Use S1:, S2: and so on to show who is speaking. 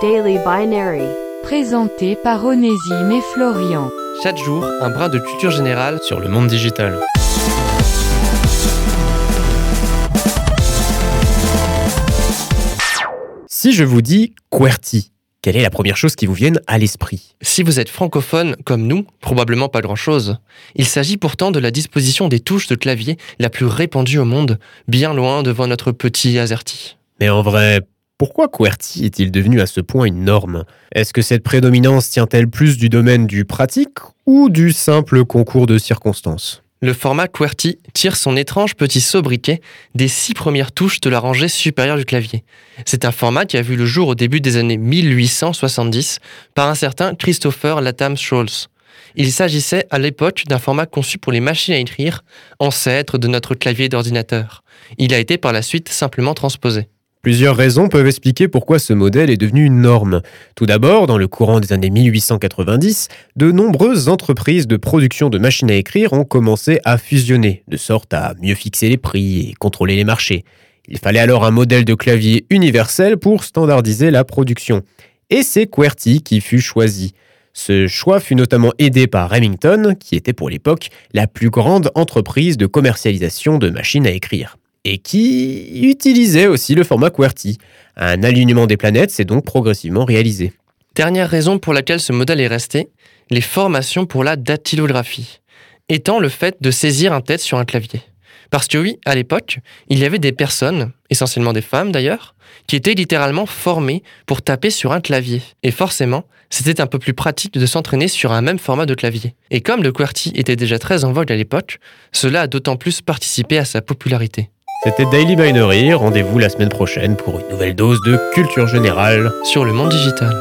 S1: Daily Binary.
S2: Présenté par Onésime et Florian.
S3: Chaque jour, un brin de culture générale sur le monde digital.
S4: Si je vous dis QWERTY, quelle est la première chose qui vous vienne à l'esprit?
S3: Si vous êtes francophone comme nous, probablement pas grand-chose. Il s'agit pourtant de la disposition des touches de clavier la plus répandue au monde, bien loin devant notre petit AZERTY.
S4: Mais en vrai, pourquoi QWERTY est-il devenu à ce point une norme? Est-ce que cette prédominance tient-elle plus du domaine du pratique ou du simple concours de circonstances?
S3: Le format QWERTY tire son étrange petit sobriquet des six premières touches de la rangée supérieure du clavier. C'est un format qui a vu le jour au début des années 1870 par un certain Christopher Latham Scholz. Il s'agissait à l'époque d'un format conçu pour les machines à écrire, ancêtre de notre clavier d'ordinateur. Il a été par la suite simplement transposé.
S4: Plusieurs raisons peuvent expliquer pourquoi ce modèle est devenu une norme. Tout d'abord, dans le courant des années 1890, de nombreuses entreprises de production de machines à écrire ont commencé à fusionner, de sorte à mieux fixer les prix et contrôler les marchés. Il fallait alors un modèle de clavier universel pour standardiser la production. Et c'est QWERTY qui fut choisi. Ce choix fut notamment aidé par Remington, qui était pour l'époque la plus grande entreprise de commercialisation de machines à écrire et qui utilisait aussi le format QWERTY. Un alignement des planètes s'est donc progressivement réalisé.
S3: Dernière raison pour laquelle ce modèle est resté, les formations pour la dactylographie, étant le fait de saisir un texte sur un clavier. Parce que oui, à l'époque, il y avait des personnes, essentiellement des femmes d'ailleurs, qui étaient littéralement formées pour taper sur un clavier. Et forcément, c'était un peu plus pratique de s'entraîner sur un même format de clavier. Et comme le QWERTY était déjà très en vogue à l'époque, cela a d'autant plus participé à sa popularité.
S4: C'était Daily Binary, rendez-vous la semaine prochaine pour une nouvelle dose de culture générale
S3: sur le monde digital.